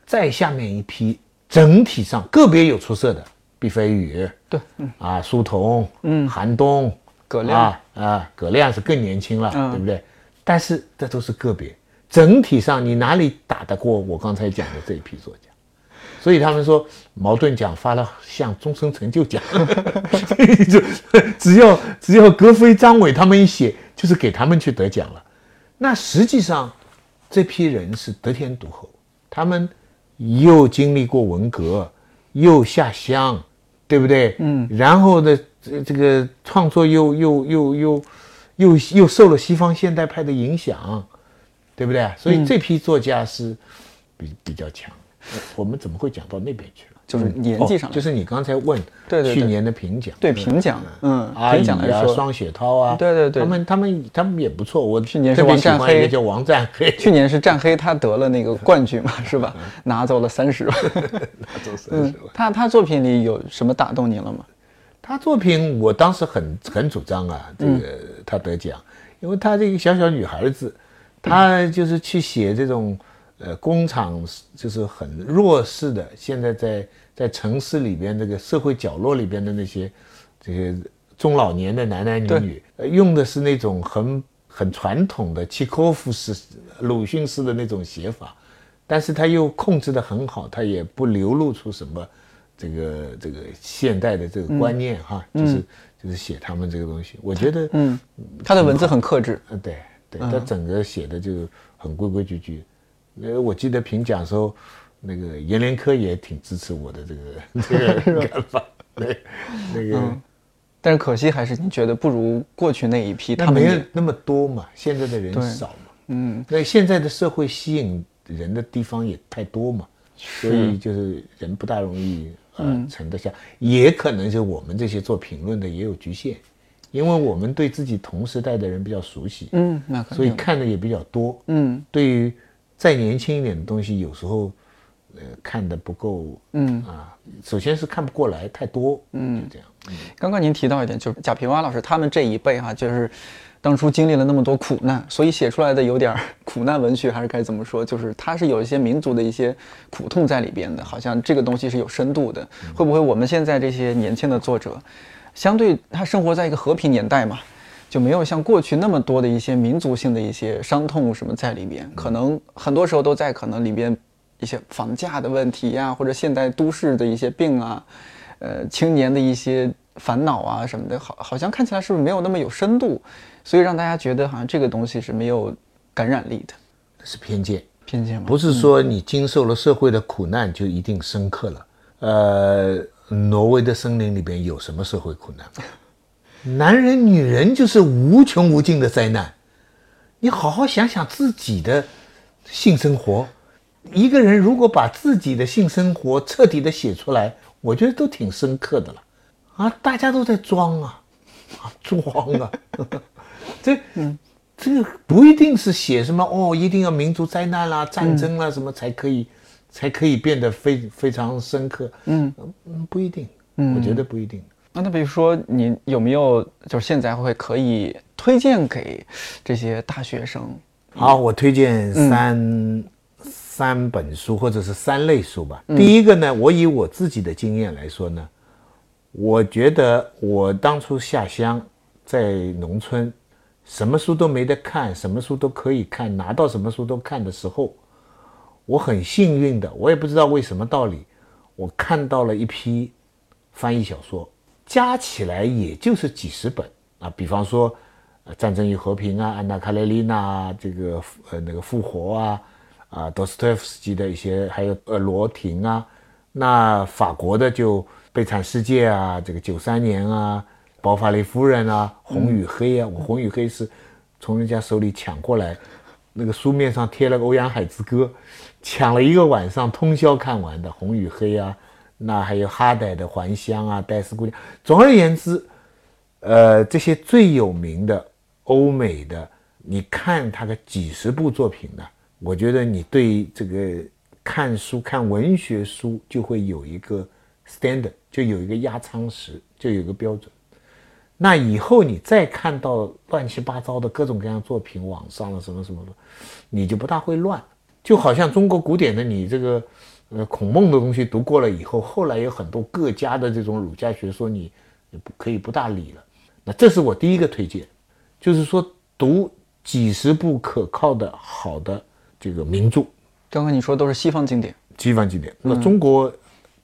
再下面一批，整体上个别有出色的，毕飞宇，对，嗯，啊，苏童，嗯，韩东，葛亮啊啊，葛亮是更年轻了，嗯对不对？但是这都是个别，整体上你哪里打得过我刚才讲的这一批作家？所以他们说茅盾奖发了像终身成就奖，就只要只要格非、张伟他们一写，就是给他们去得奖了。那实际上这批人是得天独厚，他们又经历过文革，又下乡，对不对？嗯。然后呢，这这个创作又又又又又又受了西方现代派的影响，对不对？所以这批作家是比比较强。呃我们怎么会讲到那边去了？就是年纪上哦就是你刚才问对对对去年的评奖，对评奖，嗯，阿姨啊，评奖来说，双雪涛啊，对对对他们他们他们也不错。我去年是王占黑叫王战黑，去年是战黑，他得了那个冠军嘛，是吧？拿走了三十万。都是嗯，他他作品里有什么打动你了吗？他作品我当时很很主张啊，这个他得奖，因为他这个小小女孩子，她就是去写这种呃工厂就是很弱势的，现在在在城市里边这个社会角落里边的那些这些中老年的男男女女，呃用的是那种很很传统的契科夫式、鲁迅式的那种写法，但是他又控制的很好，他也不流露出什么这个这个现代的这个观念哈，就是就是写他们这个东西，我觉得嗯，他的文字很克制，嗯，对对，他整个写的就很规规矩矩。呃，我记得评奖时候，那个阎连科也挺支持我的这个 这个看法。对，那个、但是可惜还是你觉得不如过去那一批，他们没有那么多嘛，现在的人少嘛。嗯，那现在的社会吸引人的地方也太多嘛，所以就是人不大容易呃沉得下，也可能是我们这些做评论的也有局限，因为我们对自己同时代的人比较熟悉，嗯，那肯所以，看的也比较多。嗯。对于再年轻一点的东西，有时候呃看的不够，嗯。啊，首先是看不过来，太多，嗯，就这样。刚刚您提到一点，就是贾平凹老师他们这一辈哈、就是当初经历了那么多苦难，所以写出来的有点苦难文学，还是该怎么说？就是它是有一些民族的一些苦痛在里边的，好像这个东西是有深度的。会不会我们现在这些年轻的作者，相对他生活在一个和平年代嘛，就没有像过去那么多的一些民族性的一些伤痛什么在里边，可能很多时候都在可能里边一些房价的问题呀、或者现代都市的一些病啊，呃，青年的一些烦恼啊什么的，好，好像看起来是不是没有那么有深度，所以让大家觉得好像这个东西是没有感染力的这是偏见。偏见吗？不是说你经受了社会的苦难就一定深刻了。呃，挪威的森林里边有什么社会苦难吗？男人、女人就是无穷无尽的灾难。你好好想想自己的性生活，一个人如果把自己的性生活彻底的写出来，我觉得都挺深刻的了。啊，大家都在装啊，啊，装啊，这这个不一定是写什么哦，一定要民族灾难啦、战争啦、什么才可以，才可以变得非非常深刻。嗯嗯，不一定，我觉得不一定。那那比如说，你有没有就是现在会可以推荐给这些大学生？好，我推荐三、三本书或者是三类书吧。第一个呢，我以我自己的经验来说呢，我觉得我当初下乡在农村，什么书都没得看，什么书都可以看，拿到什么书都看的时候，我很幸运的，我也不知道为什么道理，我看到了一批翻译小说，加起来也就是几十本啊。比方说，呃，《战争与和平》啊，《安娜·卡列尼娜》这个呃那个复活啊，啊，多斯托耶夫斯基的一些，还有呃罗廷啊。那法国的就《悲惨世界》啊，这个九三年啊，《包法利夫人》啊，《红与黑》啊，我《红与黑》是从人家手里抢过来，那个书面上贴了个《欧阳海之歌》。抢了一个晚上通宵看完的《红与黑》啊，那还有哈代的《还乡》啊，《戴斯姑娘》。总而言之，呃，这些最有名的欧美的，你看他的几十部作品呢，我觉得你对这个看书看文学书就会有一个 standard，就有一个压舱石，就有一个标准。那以后你再看到乱七八糟的各种各样作品，网上了什么什么的，你就不大会乱。就好像中国古典的你这个，呃，孔孟的东西读过了以后，后来有很多各家的这种儒家学说，你不可以不大理了。那这是我第一个推荐，就是说读几十部可靠的好的这个名著。刚刚你说都是西方经典，西方经典。那中国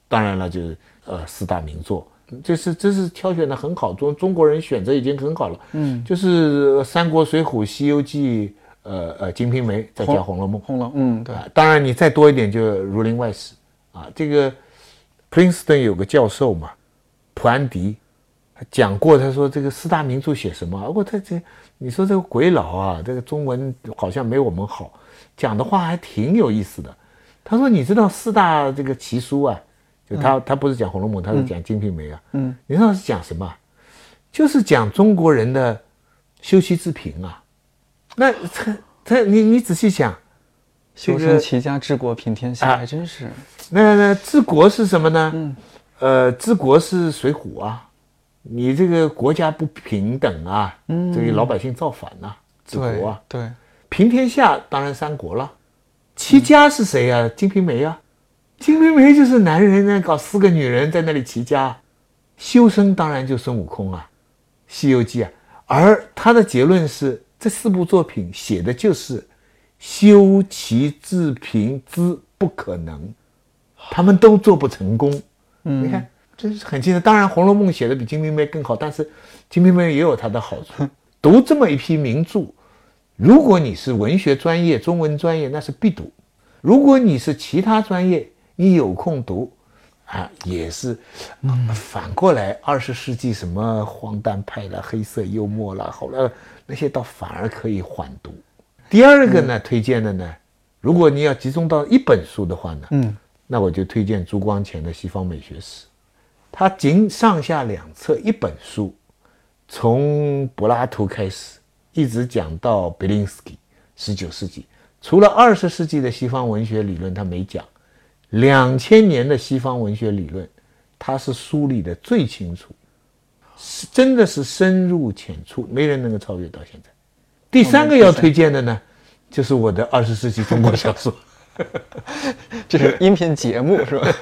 当然了，就是呃四大名作，这是这是挑选的很好，中中国人选择已经很好了。嗯，就是《三国》《水浒》《西游记》。呃呃，《金瓶梅》再加《红楼梦》，红楼，嗯，对。当然，你再多一点就《儒林外史》啊。这个，Princeton 有个教授嘛，普安迪，他讲过，他说这个四大名著写什么？不过他这，你说这个鬼佬啊，这个中文好像没我们好，讲的话还挺有意思的。他说，你知道四大这个奇书啊，就他他不是讲《红楼梦》，他是讲《金瓶梅》啊。嗯。你知道是讲什么？就是讲中国人的修妻之平啊。那他他你你仔细想，修身齐家治国平天下，还真是。那那治国是什么呢？嗯，呃，治国是水浒啊，你这个国家不平等啊，嗯，这个老百姓造反呐，治国啊，对，平天下当然三国了。齐家是谁呀？金瓶梅啊，金瓶梅就是男人呢搞四个女人在那里齐家，修身当然就孙悟空啊，西游记啊，而他的结论是。这四部作品写的就是修齐治平之不可能，他们都做不成功。嗯，你看这是很清楚。当然，《红楼梦》写的比《金瓶梅》更好，但是《金瓶梅》也有它的好处。读这么一批名著，如果你是文学专业、中文专业，那是必读；如果你是其他专业，你有空读。啊，也是，反过来，二十世纪什么荒诞派啦、黑色幽默啦，后来那些倒反而可以缓读。第二个呢，推荐的呢，如果你要集中到一本书的话呢，嗯，那我就推荐朱光潜的《西方美学史》，它仅上下两册一本书，从柏拉图开始，一直讲到贝林斯基，十九世纪，除了二十世纪的西方文学理论，他没讲。两千年的西方文学理论，他是梳理的最清楚，是真的是深入浅出，没人能够超越到现在。第三个要推荐的呢，就是我的二十世纪中国小说，这是音频节目是吧？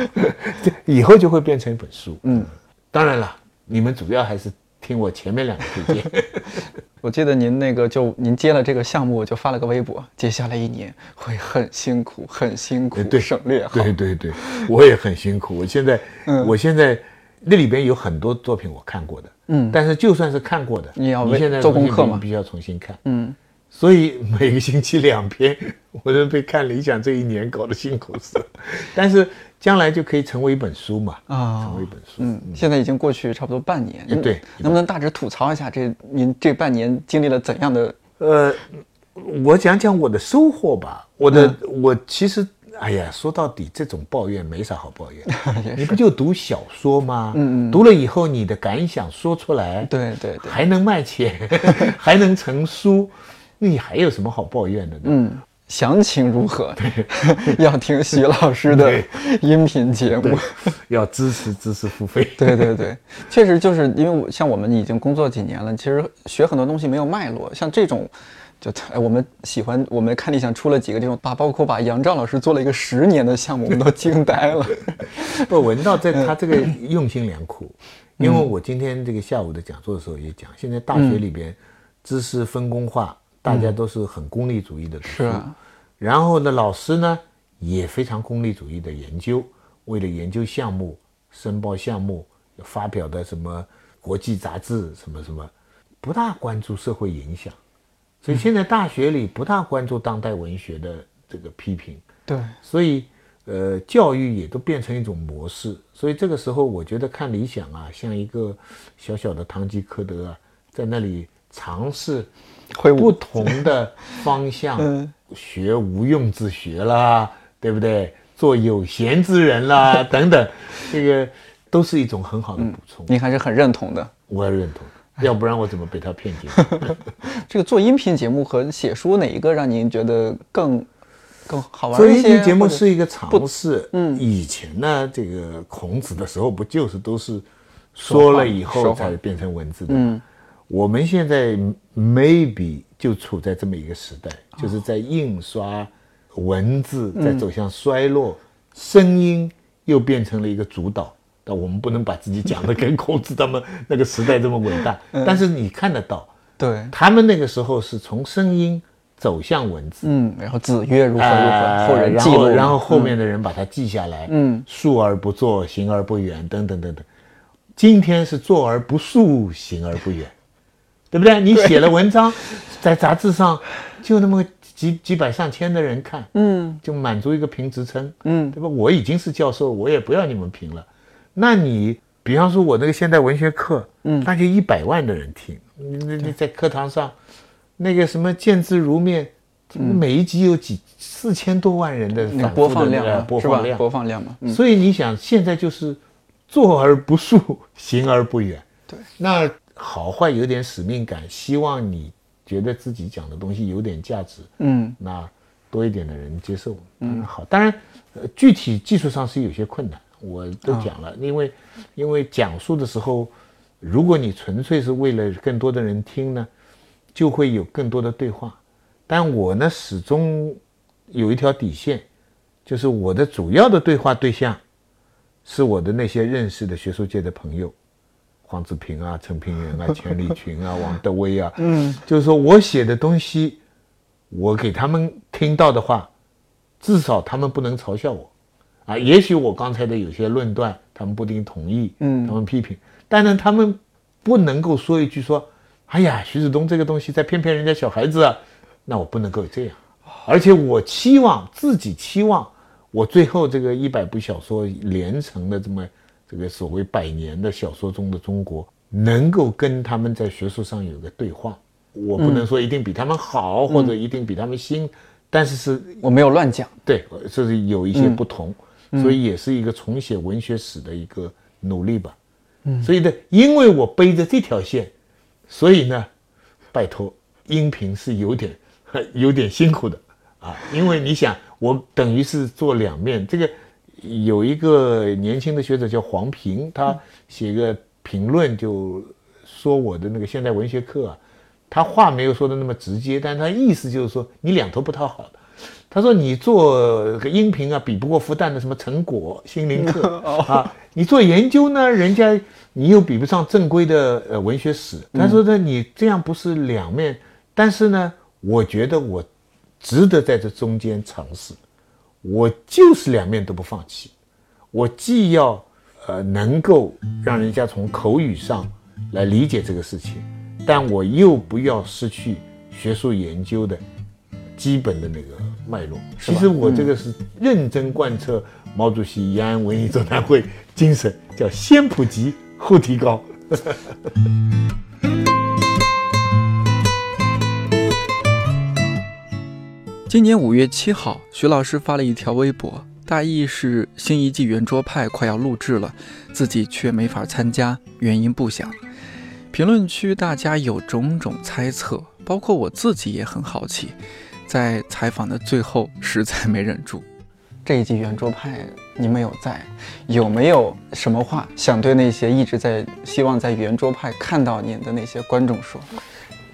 以后就会变成一本书。嗯，当然了，你们主要还是听我前面两个推荐。我记得您那个就您接了这个项目，就发了个微博，接下来一年会很辛苦，很辛苦，对，省略对对对，我也很辛苦。我现在，我现在那里边有很多作品我看过的，嗯，但是就算是看过的，你要你现在做功课嘛？必须要重新看，嗯，所以每个星期两篇，我都被看理想这一年搞得辛苦死了，但是。将来就可以成为一本书嘛？啊，成为一本书。嗯，现在已经过去差不多半年。对，能不能大致吐槽一下这您这半年经历了怎样的？呃，我讲讲我的收获吧。我的我其实，哎呀，说到底，这种抱怨没啥好抱怨。你不就读小说吗？嗯嗯。读了以后，你的感想说出来，对对对，还能卖钱，还能成书，那你还有什么好抱怨的呢？嗯。详情如何？要听徐老师的音频节目，要支持知识付费。对对对，确实就是因为我像我们已经工作几年了，其实学很多东西没有脉络。像这种，就哎，我们喜欢我们看理想出了几个这种，把包括把杨照老师做了一个十年的项目，我们都惊呆了。不，闻到在他这个用心良苦。因为我今天这个下午的讲座的时候也讲，现在大学里边知识分工化。大家都是很功利主义的读书，然后呢，老师呢也非常功利主义的研究。为了研究项目申报项目发表的什么国际杂志什么什么，不大关注社会影响，所以现在大学里不大关注当代文学的这个批评。对，所以呃，教育也都变成一种模式。所以这个时候，我觉得看理想啊，像一个小小的堂吉诃德啊，在那里尝试不同的方向学无用之学啦，对不对？做有闲之人啦，等等，这个都是一种很好的补充。你还是很认同的，我也认同，要不然我怎么被他骗进去？这个做音频节目和写书哪一个让您觉得更更好玩一些？做音频节目是一个尝试。嗯，以前呢，这个孔子的时候不就是都是说了以后才变成文字的嗯？我们现在 maybe 就处在这么一个时代，就是在印刷。文字在走向衰落，声音又变成了一个主导。但我们不能把自己讲的跟孔子他们 那个时代这么伟大。但是你看得到，对他们那个时候是从声音走向文字。嗯，然后子曰如何如何，后人记录，然后后面的人把它记下来。嗯，述而不作，行而不远，等等等等。今天是坐而不述，行而不远，对不对？你写了文章，在杂志上就那么。几几百上千的人看，嗯，就满足一个评职称，嗯，对吧？我已经是教授，我也不要你们评了。那你比方说我那个现代文学课，嗯，那就一百万的人听。那你你在课堂上，那个什么见字如面，每一集有几四千多万人的播放量，播放量，播放量嘛。所以你想，现在就是坐而不述，行而不远。对，那好坏有点使命感，希望你。觉得自己讲的东西有点价值，嗯，那多一点的人接受，嗯，好。当然，呃，具体技术上是有些困难，我都讲了，因为，因为讲述的时候，如果你纯粹是为了更多的人听呢，就会有更多的对话。但我呢，始终有一条底线，就是我的主要的对话对象，是我的那些认识的学术界的朋友。黄子平啊，陈平原啊，钱理群啊，王德威啊，嗯，就是说我写的东西，我给他们听到的话，至少他们不能嘲笑我，啊，也许我刚才的有些论断，他们不一定同意，嗯，他们批评，但是他们不能够说一句说，哎呀，徐子东这个东西在骗骗人家小孩子啊，那我不能够这样，而且我期望自己期望，我最后这个一百部小说连成的这么。这个所谓百年的小说中的中国，能够跟他们在学术上有个对话，我不能说一定比他们好，或者一定比他们新，但是是我没有乱讲，对，就是有一些不同，所以也是一个重写文学史的一个努力吧。嗯，所以呢，因为我背着这条线，所以呢，拜托，音频是有点 有点辛苦的啊，因为你想，我等于是做两面这个。有一个年轻的学者叫黄平，他写个评论就说我的那个现代文学课啊，他话没有说的那么直接，但他意思就是说你两头不讨好的。他说你做个音频啊，比不过复旦的什么成果心灵课 啊，你做研究呢，人家你又比不上正规的呃文学史。他说呢，你这样不是两面，但是呢，我觉得我值得在这中间尝试。我就是两面都不放弃，我既要呃能够让人家从口语上来理解这个事情，但我又不要失去学术研究的基本的那个脉络。其实我这个是认真贯彻毛主席延安文艺座谈会精神，叫先普及后提高。今年五月七号，徐老师发了一条微博，大意是新一季圆桌派快要录制了，自己却没法参加，原因不详。评论区大家有种种猜测，包括我自己也很好奇。在采访的最后，实在没忍住。这一季圆桌派你们有在，有没有什么话想对那些一直在希望在圆桌派看到您的那些观众说？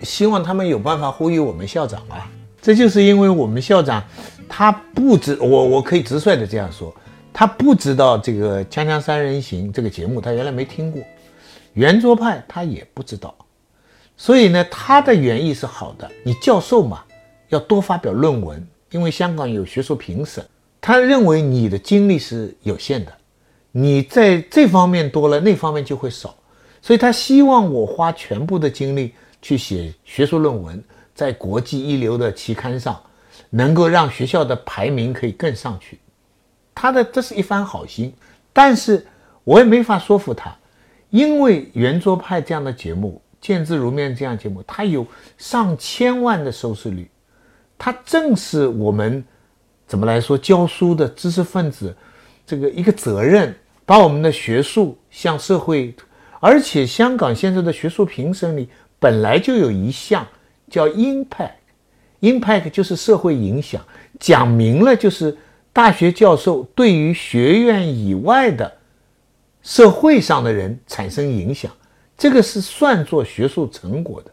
希望他们有办法呼吁我们校长啊。这就是因为我们校长，他不知我我可以直率的这样说，他不知道这个《锵锵三人行》这个节目，他原来没听过，圆桌派他也不知道，所以呢，他的原意是好的。你教授嘛，要多发表论文，因为香港有学术评审，他认为你的精力是有限的，你在这方面多了，那方面就会少。所以他希望我花全部的精力去写学术论文，在国际一流的期刊上，能够让学校的排名可以更上去。他的这是一番好心，但是我也没法说服他，因为圆桌派这样的节目，见字如面这样节目，它有上千万的收视率，它正是我们怎么来说教书的知识分子这个一个责任，把我们的学术向社会。而且香港现在的学术评审里本来就有一项叫 impact，impact 就是社会影响，讲明了就是大学教授对于学院以外的社会上的人产生影响，这个是算作学术成果的，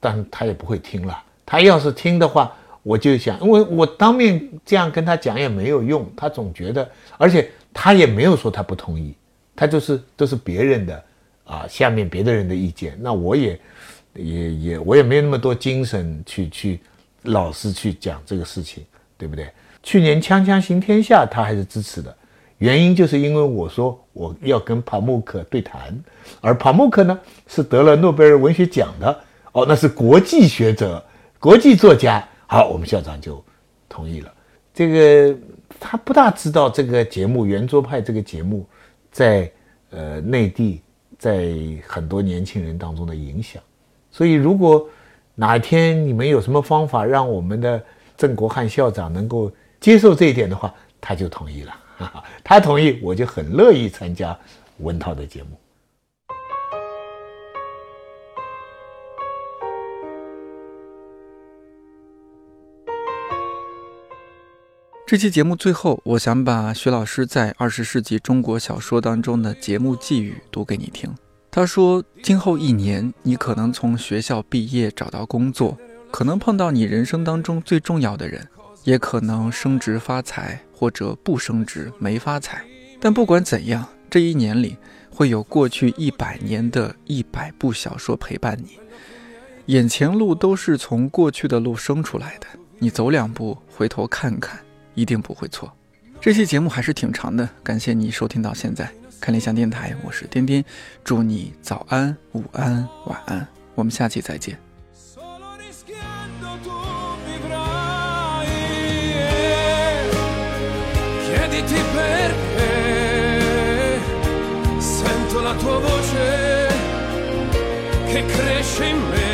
但他也不会听了。他要是听的话，我就想，因为我当面这样跟他讲也没有用，他总觉得，而且他也没有说他不同意，他就是都是别人的。啊，下面别的人的意见，那我也，也也，我也没有那么多精神去去，老是去讲这个事情，对不对？去年《锵锵行天下》他还是支持的，原因就是因为我说我要跟帕慕克对谈，而帕慕克呢是得了诺贝尔文学奖的，哦，那是国际学者、国际作家，好，我们校长就同意了。这个他不大知道这个节目《圆桌派》这个节目在呃内地。在很多年轻人当中的影响，所以如果哪一天你们有什么方法让我们的郑国汉校长能够接受这一点的话，他就同意了。哈 哈他同意，我就很乐意参加文涛的节目。这期节目最后，我想把徐老师在二十世纪中国小说当中的节目寄语读给你听。他说：“今后一年，你可能从学校毕业找到工作，可能碰到你人生当中最重要的人，也可能升职发财，或者不升职没发财。但不管怎样，这一年里会有过去一百年的一百部小说陪伴你。眼前路都是从过去的路生出来的，你走两步，回头看看。”一定不会错。这期节目还是挺长的，感谢你收听到现在。看理想电台，我是颠颠，祝你早安、午安、晚安，我们下期再见。che cresce in me